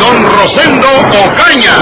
Don Rosendo Ocaña.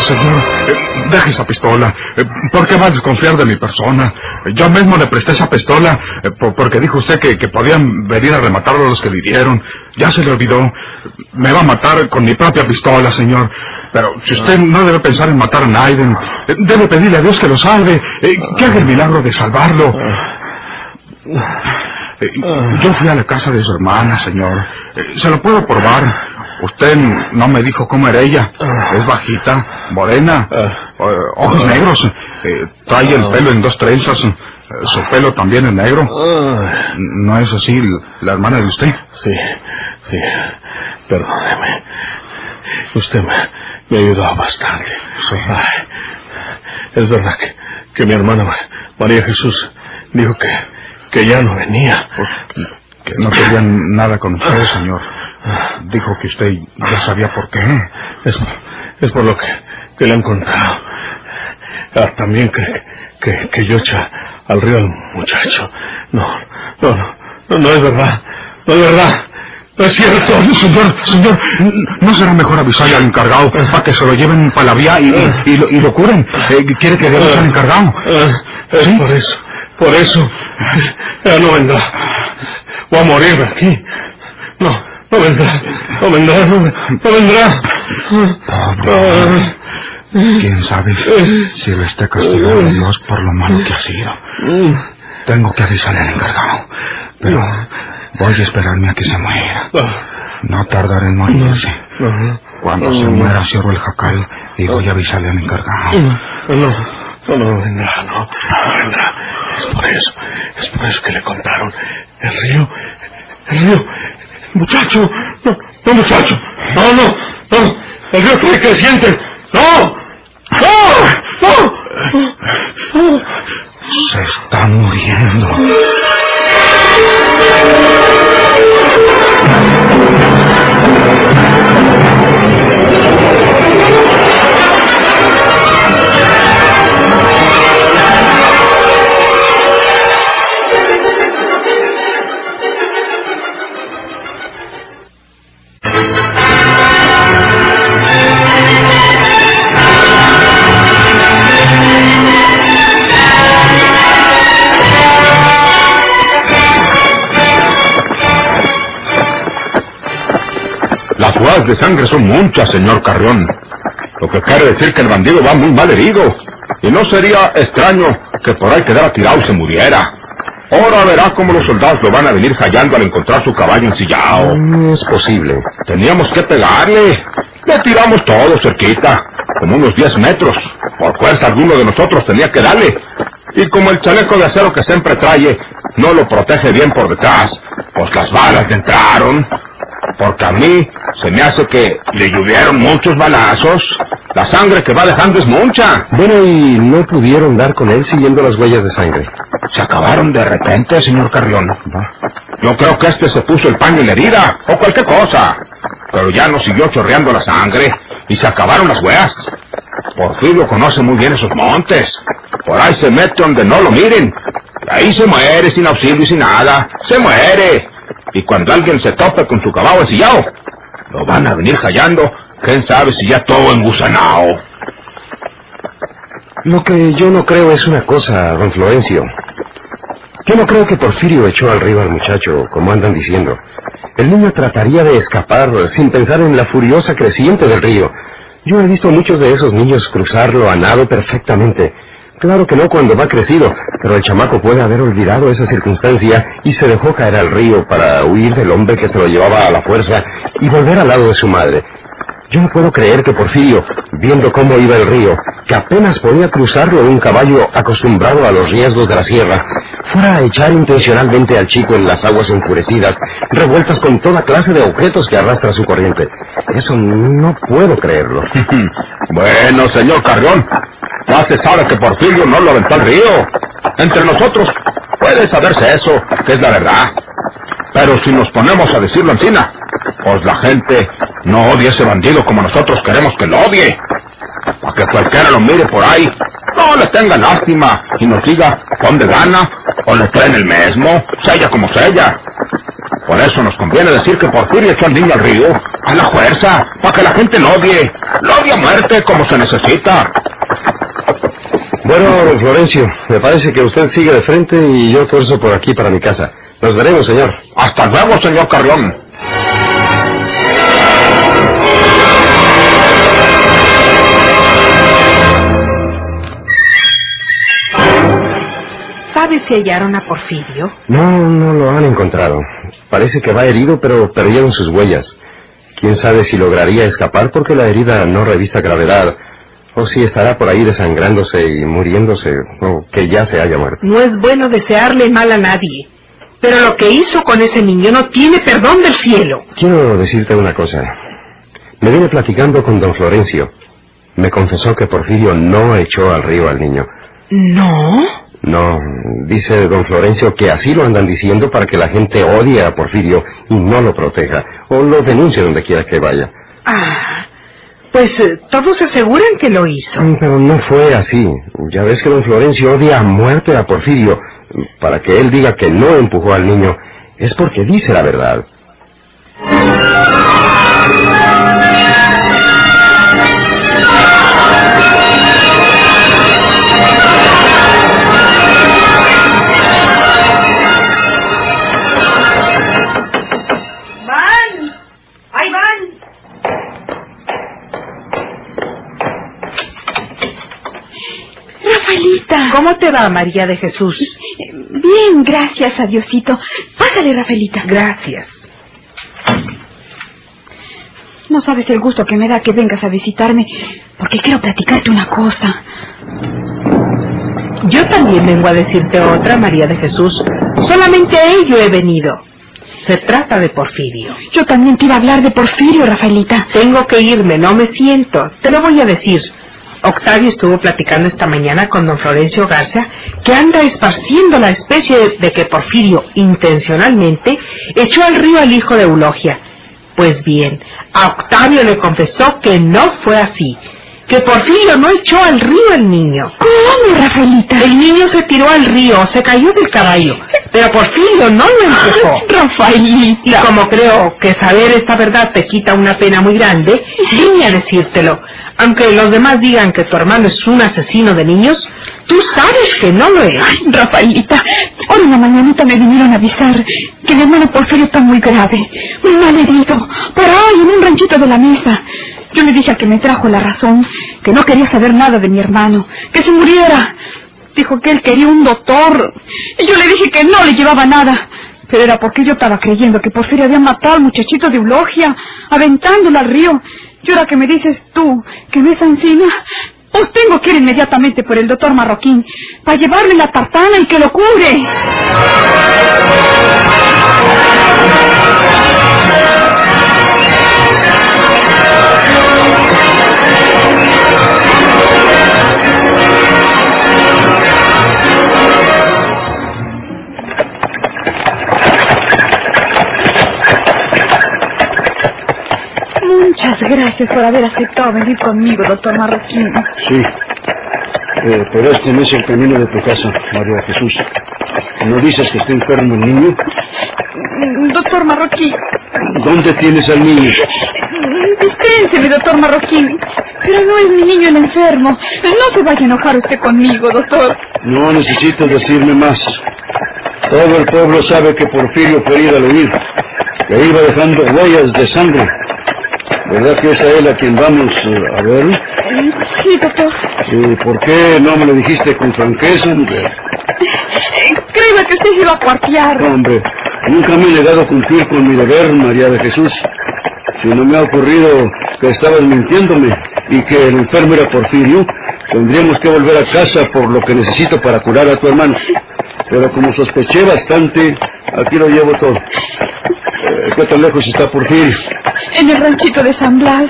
Señor, eh, deje esa pistola. Eh, ¿Por qué va a desconfiar de mi persona? Yo mismo le presté esa pistola eh, por- porque dijo usted que, que podían venir a rematarlo los que vivieron. Ya se le olvidó. Me va a matar con mi propia pistola, señor. Pero si usted no debe pensar en matar a Naiden, debe pedirle a Dios que lo salve, eh, que haga el milagro de salvarlo. Eh, Yo fui a la casa de su hermana, señor. Eh, Se lo puedo probar. Usted no me dijo cómo era ella. Es bajita, morena, ojos negros. trae el pelo en dos trenzas. Su pelo también es negro. ¿No es así la hermana de usted? Sí, sí. Perdóneme. Usted me, me ayudó bastante. Ay, es verdad que, que mi hermana Ma- María Jesús dijo que, que ya no venía. Que no querían nada con usted, señor. Dijo que usted ya sabía por qué. Es, es por lo que, que le han contado. Ah, también que, que, que yo echa al río al muchacho. No, no, no, no, no es verdad. No es verdad. Es cierto. Señor, señor, ¿no será mejor avisarle al encargado para que se lo lleven para la vía y, y- y lo, y lo curen? Eh, ¿Quiere que demos al encargado? Ah, es ¿Sí? por eso, por eso. Ya no vendrá. Voy a morir aquí. No, no vendrá. No vendrá, no, no vendrá. Ah, ¿Quién sabe si le esté castigando Dios por lo malo que ha sido? Tengo que avisarle al encargado. Pero voy a esperarme a que se muera. No tardaré en morirse. Cuando se muera cierro el jacal y voy a avisarle al encargado. No, no, no vendrá, no, no vendrá. Es por eso, es por eso que le contaron. El río, el río, el muchacho, no, no muchacho, no, no, no, el río trae creciente, no, no, no. Se está muriendo. De sangre son muchas, señor Carrión. Lo que quiere decir que el bandido va muy mal herido. Y no sería extraño que por ahí quedara tirado y se muriera. Ahora verá cómo los soldados lo van a venir hallando al encontrar su caballo ensillado. Es posible. Teníamos que pegarle. Le tiramos todo cerquita, como unos 10 metros. Por fuerza alguno de nosotros tenía que darle. Y como el chaleco de acero que siempre trae no lo protege bien por detrás, pues las balas le entraron. Porque a mí se me hace que le llovieron muchos balazos. La sangre que va dejando es mucha. Bueno, y no pudieron dar con él siguiendo las huellas de sangre. Se acabaron de repente, señor Carrión. Yo creo que este se puso el paño en la herida, o cualquier cosa. Pero ya no siguió chorreando la sangre, y se acabaron las huellas. Porfirio conoce muy bien esos montes. Por ahí se mete donde no lo miren. Y ahí se muere sin auxilio y sin nada. Se muere. Y cuando alguien se tope con su caballo ensillado, lo van a venir hallando. Quién sabe si ya todo engusanao. Lo que yo no creo es una cosa, don Florencio. Yo no creo que Porfirio echó al río al muchacho, como andan diciendo. El niño trataría de escapar sin pensar en la furiosa creciente del río. Yo he visto muchos de esos niños cruzarlo a nado perfectamente. Claro que no cuando va crecido, pero el chamaco puede haber olvidado esa circunstancia y se dejó caer al río para huir del hombre que se lo llevaba a la fuerza y volver al lado de su madre. Yo no puedo creer que Porfirio, viendo cómo iba el río, que apenas podía cruzarlo un caballo acostumbrado a los riesgos de la sierra, fuera a echar intencionalmente al chico en las aguas enfurecidas, revueltas con toda clase de objetos que arrastra su corriente. Eso no puedo creerlo. bueno, señor Carrión, ya se sabe que Porfirio no lo aventó al río. Entre nosotros puede saberse eso, que es la verdad. Pero si nos ponemos a decirlo encima, pues la gente no odia a ese bandido como nosotros queremos que lo odie. Para que cualquiera lo mire por ahí, no le tenga lástima y nos diga dónde gana o le traen el mismo, sella como sella. Por eso nos conviene decir que Porfirio echó al niño al río, a la fuerza, para que la gente lo odie, lo odie a muerte como se necesita. Bueno, don Florencio, me parece que usted sigue de frente y yo torzo por aquí para mi casa. Nos veremos, señor. Hasta luego, señor Carrión. ¿Sabes si hallaron a Porfirio? No, no lo han encontrado. Parece que va herido, pero perdieron sus huellas. Quién sabe si lograría escapar porque la herida no revista gravedad, o si estará por ahí desangrándose y muriéndose, o que ya se haya muerto. No es bueno desearle mal a nadie. Pero lo que hizo con ese niño no tiene perdón del cielo. Quiero decirte una cosa. Me vine platicando con don Florencio. Me confesó que Porfirio no echó al río al niño. ¿No? No, dice don Florencio que así lo andan diciendo para que la gente odie a Porfirio y no lo proteja, o lo denuncie donde quiera que vaya. Ah, pues eh, todos aseguran que lo hizo. Mm, Pero no fue así. Ya ves que don Florencio odia a muerte a Porfirio. Para que él diga que no empujó al niño, es porque dice la verdad. ¿Cómo te va, María de Jesús? Bien, gracias a Diosito. Pásale, Rafaelita. Gracias. No sabes el gusto que me da que vengas a visitarme, porque quiero platicarte una cosa. Yo también vengo a decirte otra, María de Jesús. Solamente a ello he venido. Se trata de Porfirio. Yo también te iba a hablar de Porfirio, Rafaelita. Tengo que irme, no me siento. Te lo voy a decir. Octavio estuvo platicando esta mañana con don Florencio Garza que anda esparciendo la especie de que Porfirio intencionalmente echó al río al hijo de Eulogia. Pues bien, a Octavio le confesó que no fue así, que Porfirio no echó al río al niño. ¿Cómo, Rafaelita? El niño se tiró al río, se cayó del caballo, pero Porfirio no lo empujó. Y Rafaelita. como creo que saber esta verdad te quita una pena muy grande, vine a decírtelo. Aunque los demás digan que tu hermano es un asesino de niños, tú sabes que no lo es. Rafaelita, hoy en la mañanita me vinieron a avisar que mi hermano Porfirio está muy grave, muy mal herido, por ahí en un ranchito de la mesa. Yo le dije al que me trajo la razón que no quería saber nada de mi hermano, que se muriera. Dijo que él quería un doctor. Y yo le dije que no le llevaba nada. Pero era porque yo estaba creyendo que Porfirio había matado al muchachito de Eulogia, aventándolo al río. Y ahora que me dices tú que me es encima, pues tengo que ir inmediatamente por el doctor Marroquín para llevarle la tartana y que lo cure. Gracias por haber aceptado venir conmigo, doctor Marroquín. Sí. Eh, pero este no es el camino de tu casa, María Jesús. ¿No dices que está enfermo el niño? Doctor Marroquín, ¿Dónde tienes al niño? dispénseme, doctor Marroquín. Pero no es mi niño el enfermo. No se vaya a enojar usted conmigo, doctor. No necesitas decirme más. Todo el pueblo sabe que Porfirio fue herido al huir, que iba dejando huellas de sangre. ¿Verdad que es a él a quien vamos eh, a ver? Sí, doctor. ¿Y por qué no me lo dijiste con franqueza? hombre? Creía que usted se iba a cuartear. Hombre, nunca me he negado a cumplir con mi deber, María de Jesús. Si no me ha ocurrido que estabas mintiéndome y que el enfermo era Porfirio, Tendríamos que volver a casa por lo que necesito para curar a tu hermano. Pero como sospeché bastante, aquí lo llevo todo. Eh, ¿Qué tan lejos está Porfirio? En el ranchito de San Blas.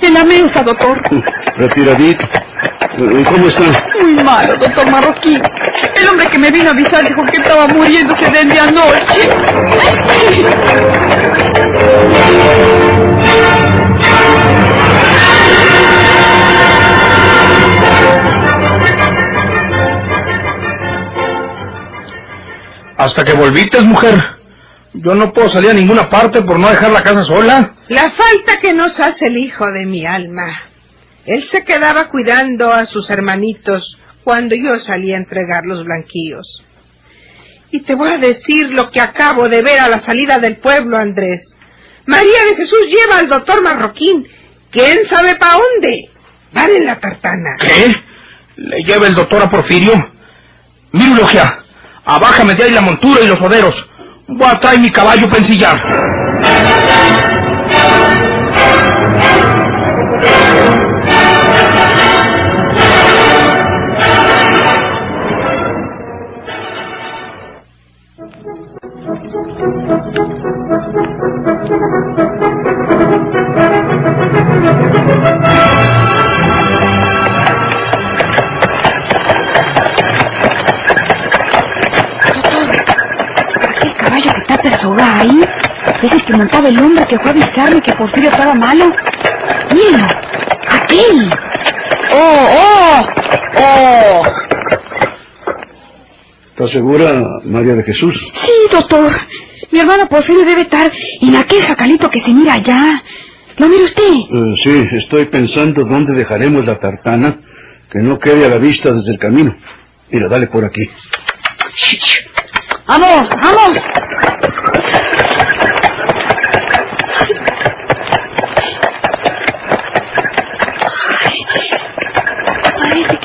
En la mesa, doctor. Retiradito. Eh, ¿Cómo está? Muy malo, doctor Marroquín. El hombre que me vino a avisar dijo que estaba muriéndose desde anoche. Hasta que volvites, mujer. Yo no puedo salir a ninguna parte por no dejar la casa sola. La falta que nos hace el hijo de mi alma. Él se quedaba cuidando a sus hermanitos cuando yo salí a entregar los blanquillos. Y te voy a decir lo que acabo de ver a la salida del pueblo, Andrés. María de Jesús lleva al doctor Marroquín. ¿Quién sabe para dónde? Van en la tartana. ¿Qué? ¿Le lleva el doctor a Porfirio? Mira, Logia, abájame de ahí la montura y los roderos. Voy a traer mi caballo para ensillar. Está persoga ahí? ¿Es el que montaba el hombre que fue a avisarme que Porfirio estaba malo? Míralo, aquel. ¡Oh, oh! ¡Oh! ¿Estás segura, María de Jesús? Sí, doctor. Mi hermano Porfirio debe estar en aquel jacalito que se mira allá. ¿Lo mira usted? Eh, sí, estoy pensando dónde dejaremos la tartana que no quede a la vista desde el camino. Mira, dale por aquí. ¡Vamos, vamos!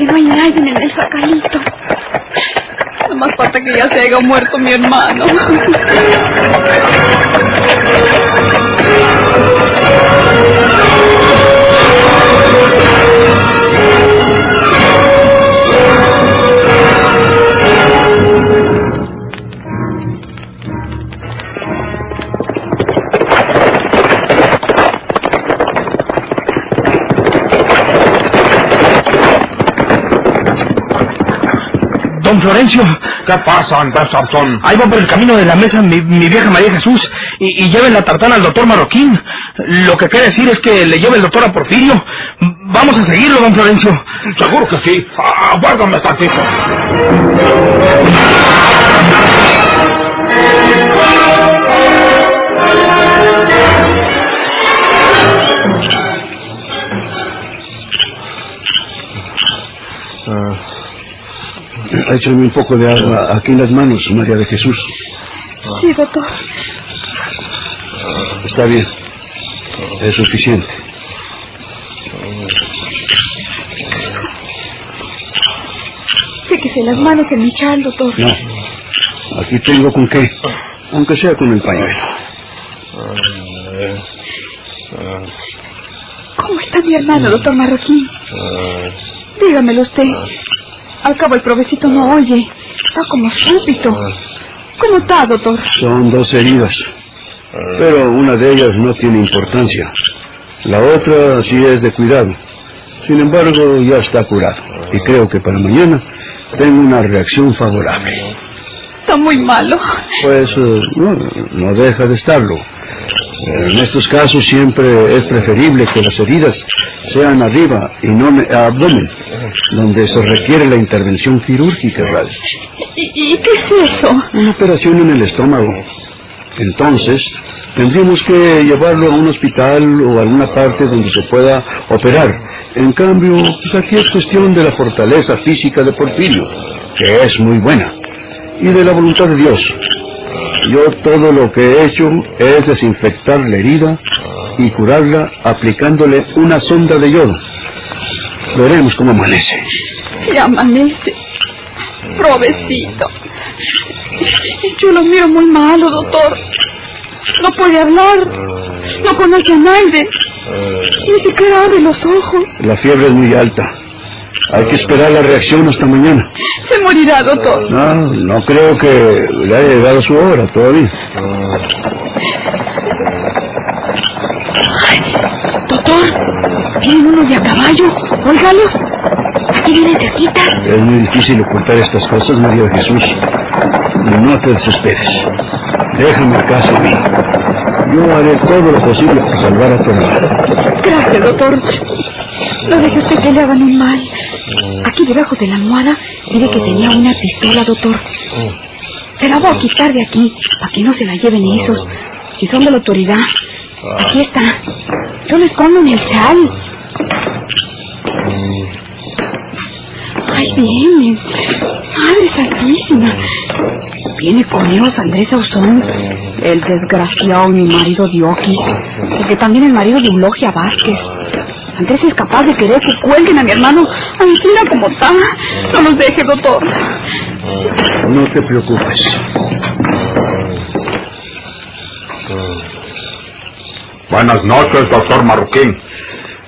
Que no hay nadie en el jacalito. No más falta que ya se haya muerto mi hermano. Florencio. ¿Qué pasa, Andrés? Ahí va por el camino de la mesa mi, mi vieja María Jesús y, y lleven la tartana al doctor Marroquín. Lo que quiere decir es que le lleve el doctor a Porfirio. Vamos a seguirlo, don Florencio. Seguro que sí. Aguárdame tantito. Échame un poco de agua aquí en las manos, María de Jesús. Sí, doctor. Está bien. Es suficiente. Séquese las manos en mi chal, doctor. No. Aquí tengo con qué. Aunque sea con el pañuelo. ¿Cómo está mi hermano, doctor Marroquín? Dígamelo usted. Al cabo el provecito no oye. Está como súbito. ¿Cómo está, doctor? Son dos heridas. Pero una de ellas no tiene importancia. La otra sí es de cuidado. Sin embargo, ya está curado. Y creo que para mañana tengo una reacción favorable. Está muy malo. Pues eh, no, no deja de estarlo. En estos casos siempre es preferible que las heridas sean arriba y no en abdomen, donde se requiere la intervención quirúrgica. ¿Y, y qué es eso? Una operación en el estómago. Entonces, tendríamos que llevarlo a un hospital o a alguna parte donde se pueda operar. En cambio, pues aquí es cuestión de la fortaleza física de Porfirio, que es muy buena, y de la voluntad de Dios. Yo todo lo que he hecho es desinfectar la herida y curarla aplicándole una sonda de yodo. Veremos cómo amanece. Y amanece. Provecito. Yo lo miro muy malo, doctor. No puede hablar. No conoce a nadie. Ni siquiera abre los ojos. La fiebre es muy alta. Hay que esperar la reacción hasta mañana. Se morirá, doctor. No, no creo que le haya llegado su hora todavía. Vienen unos de a caballo. Óigalos. Aquí vienen cerquita. Es muy difícil ocultar estas cosas, María de Jesús. No te desesperes. Déjame el caso a mí. Yo haré todo lo posible para salvar a tu hermano. Gracias, doctor. No deje usted que le hagan un mal. Aquí debajo de la almohada dice que tenía una pistola, doctor. Se la voy a quitar de aquí para que no se la lleven esos. Si son de la autoridad. Aquí está. Yo la escondo en el chal. Ay, viene. Madre Santísima. Viene con ellos Andrés Ausón, el desgraciado mi marido Dioquis, porque también el marido de Eulogia Vázquez. Andrés es capaz de querer que cuelguen a mi hermano Antina como está. No los deje, doctor. No te preocupes. Buenas noches, doctor Marroquín.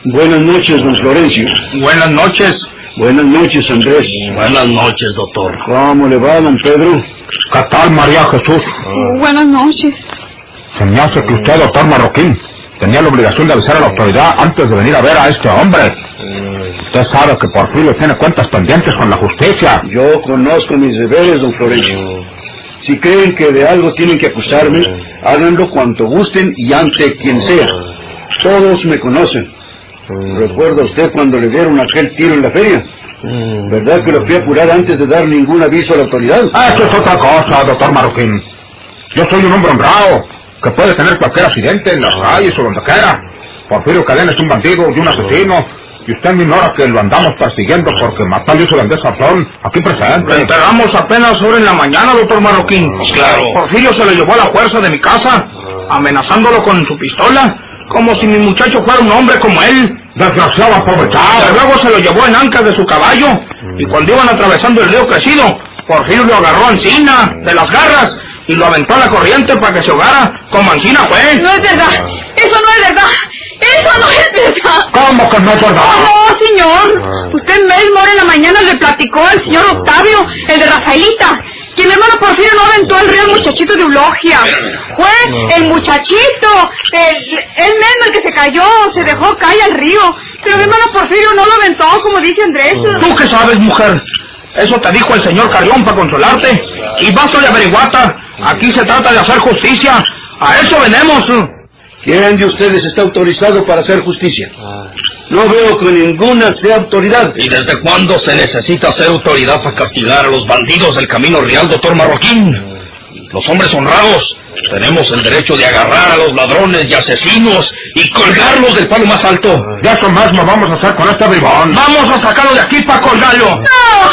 Buenas noches, don Florencio. Buenas noches. Buenas noches, Andrés. Buenas noches, doctor. ¿Cómo le va, don Pedro? ¿Qué tal, María Jesús? Buenas noches. Se me hace que usted, doctor Marroquín, tenía la obligación de avisar a la autoridad antes de venir a ver a este hombre. Usted sabe que Porfirio tiene cuentas pendientes con la justicia. Yo conozco mis deberes, don Florencio. Si creen que de algo tienen que acusarme, háganlo cuanto gusten y ante quien sea. Todos me conocen. ¿Recuerda usted cuando le dieron aquel tiro en la feria? ¿Verdad que lo fui a apurar antes de dar ningún aviso a la autoridad? Ah, Eso es otra cosa, doctor Marroquín. Yo soy un hombre honrado, que puede tener cualquier accidente en las calles o donde quiera. Porfirio Cadena es un bandido y un asesino. Y usted me ignora que lo andamos persiguiendo porque mató al Andrés Garzón, aquí presente. Lo enterramos apenas ahora en la mañana, doctor Marroquín. Claro. Porfirio se lo llevó a la fuerza de mi casa, amenazándolo con su pistola, como si mi muchacho fuera un hombre como él. Desgraciado Y aprovechado. luego se lo llevó en ancas de su caballo, y cuando iban atravesando el río crecido, Porfirio lo agarró a Encina, de las garras, y lo aventó a la corriente para que se ahogara, como Encina fue. No es verdad. Eso no es verdad. Eso no es verdad. ¿Cómo que no es verdad? No, señor. Usted mismo ahora en la mañana le platicó al señor Octavio, el de Rafaelita, que mi hermano Porfirio no aventó al río al muchachito de Eulogia. Fue el muchachito, el, él mismo el que se cayó, se dejó caer al río. Pero mi hermano Porfirio no lo aventó, como dice Andrés. ¿Tú qué sabes, mujer? Eso te dijo el señor Carrión para consolarte. Y basta de averiguata. Aquí se trata de hacer justicia. A eso venemos. ¿Quién de ustedes está autorizado para hacer justicia? No veo que ninguna sea autoridad. ¿Y desde cuándo se necesita ser autoridad para castigar a los bandidos del camino real, doctor Marroquín? Los hombres honrados tenemos el derecho de agarrar a los ladrones y asesinos y colgarlos del palo más alto. Ya eso mismo vamos a hacer con este bribón. Vamos a sacarlo de aquí para colgarlo. No,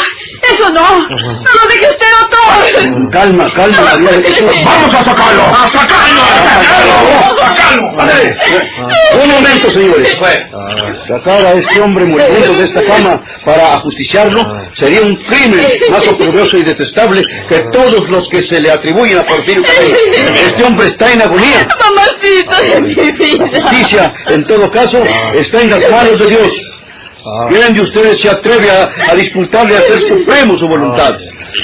eso no. No lo deje usted, doctor. Calma, calma, María. ¡Vamos a sacarlo! ¡A sacarlo! ¡A sacarlo! ¡A sacarlo! Un momento, señores. Sacar a este hombre moribundo de esta cama para ajusticiarlo sería un crimen más oprobioso y detestable que todos los que se le atribuyen a Porfirio Cadena. Este hombre está en agonía. Mamacita de mi vida. Justicia, en todo caso, está en las manos de Dios. ¿Quién de ustedes se atreve a, a disputarle a hacer supremo su voluntad?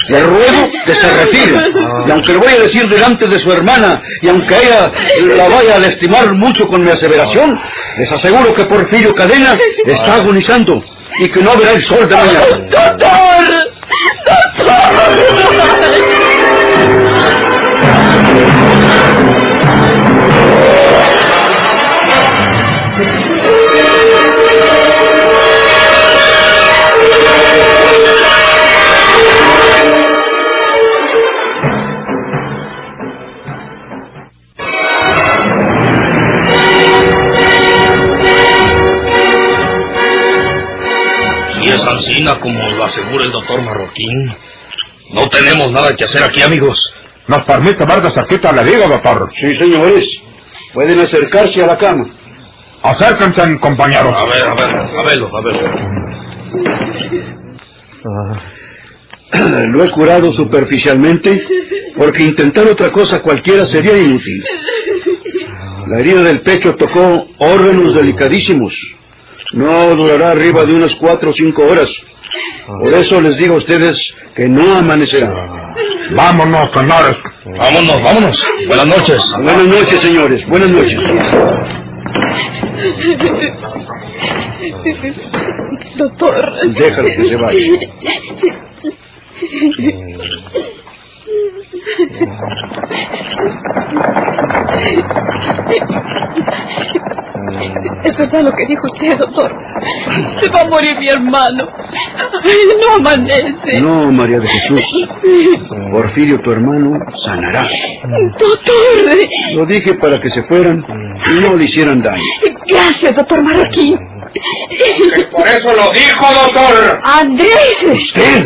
Le ruego que se retire. Y aunque le voy a decir delante de su hermana, y aunque ella la vaya a lastimar mucho con mi aseveración, les aseguro que Porfirio Cadena está agonizando y que no verá el sol de mañana. Ancina como lo asegura el doctor Marroquín. No tenemos nada que hacer aquí, amigos. ¿Nos permite ver de cerquita le digo, doctor? Sí, señores. Pueden acercarse a la cama. Acérquense, compañeros. A ver, a ver, a verlo, a verlo. Lo he curado superficialmente porque intentar otra cosa cualquiera sería inútil. La herida del pecho tocó órganos delicadísimos. No durará arriba de unas cuatro o cinco horas. Por eso les digo a ustedes que no amanecerá. Vámonos, señores. Vámonos, vámonos. Buenas noches. Buenas noches, señores. Buenas noches. Doctor. Déjalo que se vaya. Verdad lo que dijo usted, doctor. Se va a morir mi hermano. No amanece. No, María de Jesús. Porfirio, tu hermano, sanará. Doctor. Lo dije para que se fueran y no le hicieran daño. Gracias, doctor Marroquín. Por eso lo dijo, doctor. Andrés. ¿Usted?